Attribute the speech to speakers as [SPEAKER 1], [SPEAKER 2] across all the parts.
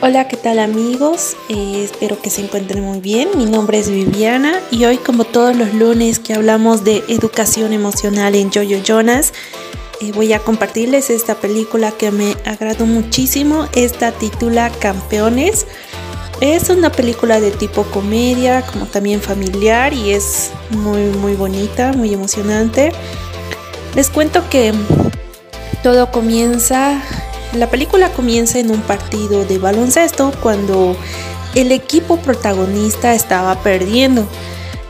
[SPEAKER 1] Hola, ¿qué tal amigos? Eh, espero que se encuentren muy bien. Mi nombre es Viviana y hoy como todos los lunes que hablamos de educación emocional en Jojo Jonas, eh, voy a compartirles esta película que me agradó muchísimo. Esta titula Campeones. Es una película de tipo comedia, como también familiar y es muy muy bonita, muy emocionante. Les cuento que todo comienza la película comienza en un partido de baloncesto cuando el equipo protagonista estaba perdiendo.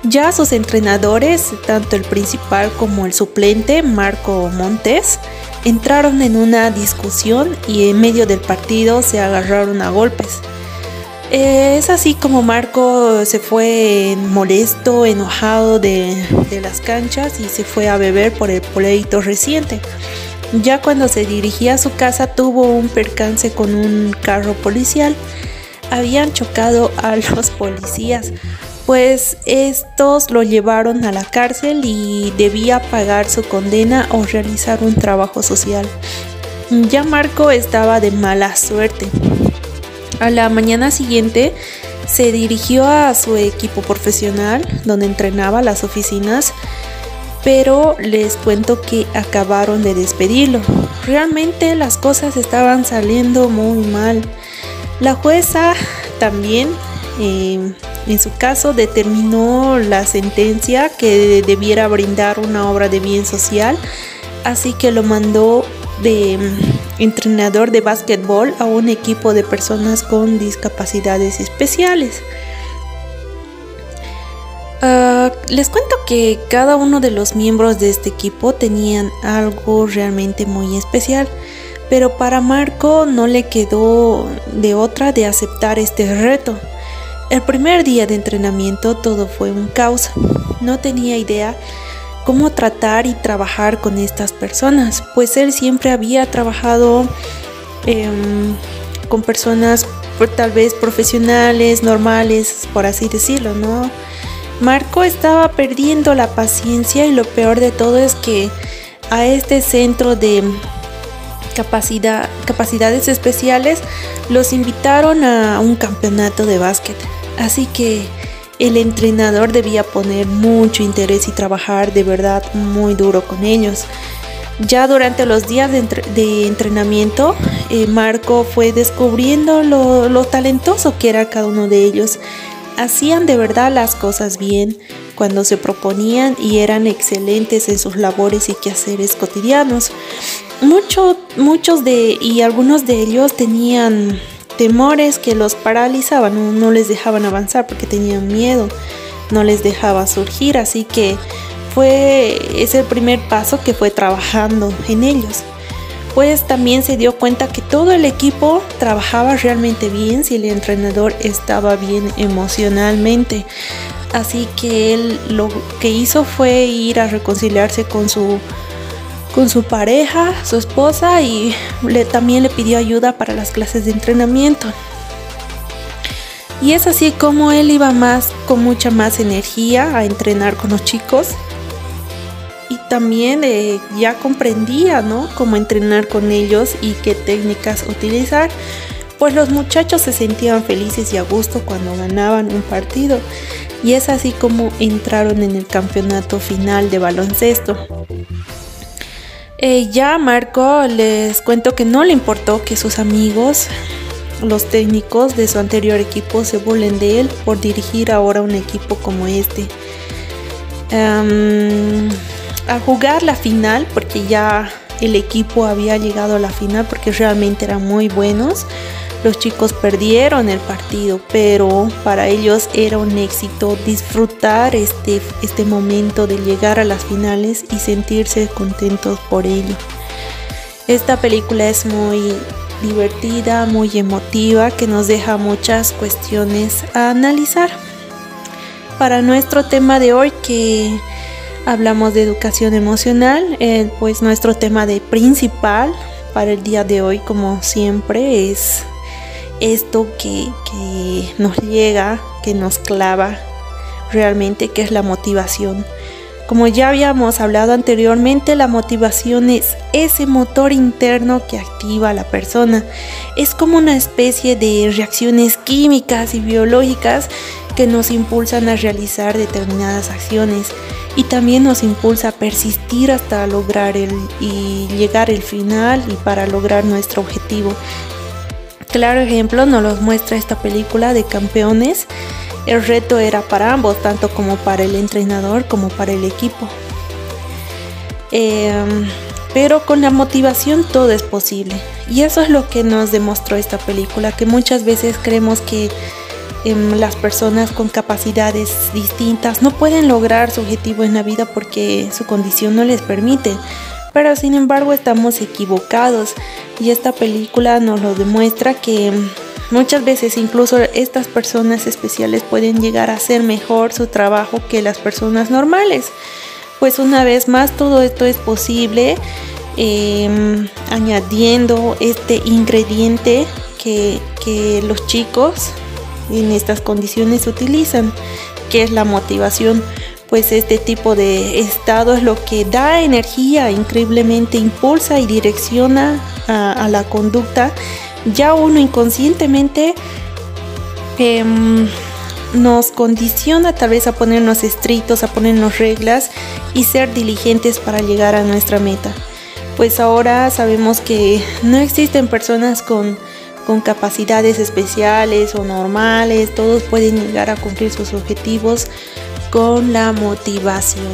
[SPEAKER 1] Ya sus entrenadores, tanto el principal como el suplente, Marco Montes, entraron en una discusión y en medio del partido se agarraron a golpes. Es así como Marco se fue molesto, enojado de, de las canchas y se fue a beber por el pleito reciente. Ya cuando se dirigía a su casa tuvo un percance con un carro policial. Habían chocado a los policías, pues estos lo llevaron a la cárcel y debía pagar su condena o realizar un trabajo social. Ya Marco estaba de mala suerte. A la mañana siguiente se dirigió a su equipo profesional, donde entrenaba las oficinas pero les cuento que acabaron de despedirlo. Realmente las cosas estaban saliendo muy mal. La jueza también, em, en su caso, determinó la sentencia que debiera brindar una obra de bien social, así que lo mandó de em, entrenador de básquetbol a un equipo de personas con discapacidades especiales. Les cuento que cada uno de los miembros de este equipo tenían algo realmente muy especial, pero para Marco no le quedó de otra de aceptar este reto. El primer día de entrenamiento todo fue un caos. No tenía idea cómo tratar y trabajar con estas personas, pues él siempre había trabajado em, con personas tal vez profesionales, normales, por así decirlo, ¿no? Marco estaba perdiendo la paciencia y lo peor de todo es que a este centro de capacidad, capacidades especiales los invitaron a un campeonato de básquet. Así que el entrenador debía poner mucho interés y trabajar de verdad muy duro con ellos. Ya durante los días de, entrenamiento, eh, Marco fue descubriendo lo, lo talentoso que era cada uno de ellos hacían de verdad las cosas bien cuando se proponían y eran excelentes en sus labores y quehaceres cotidianos. muchos de y algunos de ellos tenían temores que los paralizaban, no, les dejaban avanzar porque tenían miedo, no les dejaba surgir, así que fue ese el primer paso que fue trabajando en ellos también se dio cuenta que todo el equipo trabajaba realmente bien si el entrenador estaba bien emocionalmente. Así que él lo que hizo fue ir a reconciliarse con su con su pareja, su esposa y le, también le pidió ayuda para las clases de entrenamiento. Y es así como él iba más con mucha más energía a entrenar con los chicos también eh, ya comprendía, ¿no? Cómo entrenar con ellos y qué técnicas utilizar. Pues los muchachos se sentían felices y a gusto cuando ganaban un partido. Y es así como entraron en el campeonato final de baloncesto. Eh, ya Marco les cuento que no le importó que sus amigos, los técnicos de su anterior equipo, se burlen de él por dirigir ahora un equipo como este a jugar la final, porque ya el equipo había llegado a la final, porque realmente eran muy buenos. Los chicos perdieron el partido, pero para ellos era un éxito disfrutar este, este momento de llegar a las finales y sentirse contentos por ello. Esta película es muy divertida, muy emotiva, que nos deja muchas cuestiones a analizar. Para nuestro tema de hoy, que hablamos de educación emocional, eh, pues nuestro tema de principal para el día de hoy, como siempre, es esto que, nos llega, que nos clava realmente, que es la motivación. Como ya habíamos hablado anteriormente, la motivación es ese motor interno que activa a la persona. Es como una especie de reacciones químicas y biológicas que nos impulsan a realizar determinadas acciones y también nos impulsa a persistir hasta lograr el y llegar al final y para lograr nuestro objetivo. Claro ejemplo nos lo muestra esta película de campeones el reto era para ambos, tanto como para el entrenador como para el equipo. Em, pero con la motivación todo es posible. Y eso es lo que nos demostró esta película, que muchas veces creemos que em, las personas con capacidades distintas no pueden lograr su objetivo en la vida porque su condición no les permite. Pero sin embargo estamos equivocados y esta película nos lo demuestra que Muchas veces incluso estas personas especiales pueden llegar a hacer mejor su trabajo que las personas normales. Pues una vez más todo esto es posible em, añadiendo este ingrediente que, que los chicos en estas condiciones utilizan, que es la motivación pues este tipo de estado es lo que da energía, increíblemente impulsa y direcciona a, a la conducta ya uno inconscientemente em, nos condiciona tal vez a ponernos estrictos, a ponernos reglas y ser diligentes para llegar a nuestra meta. Pues ahora sabemos que no existen personas con, con capacidades especiales o normales, todos pueden llegar a cumplir sus objetivos con la motivación.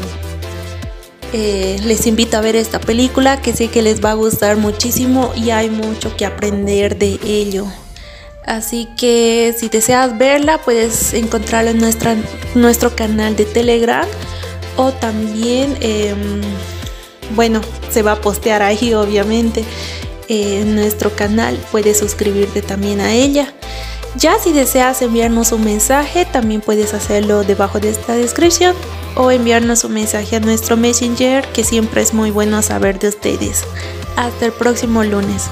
[SPEAKER 1] Eh, les invito a ver esta película que sé que les va a gustar muchísimo y hay mucho que aprender de ello. Así que si deseas verla puedes encontrarla en nuestro canal de Telegram o también, em, bueno, se va a postear ahí obviamente en nuestro canal. Puedes suscribirte también a ella. Ya si deseas enviarnos un mensaje, también puedes hacerlo debajo de esta descripción o enviarnos un mensaje a nuestro Messenger, que siempre es muy bueno saber de ustedes. Hasta el próximo lunes.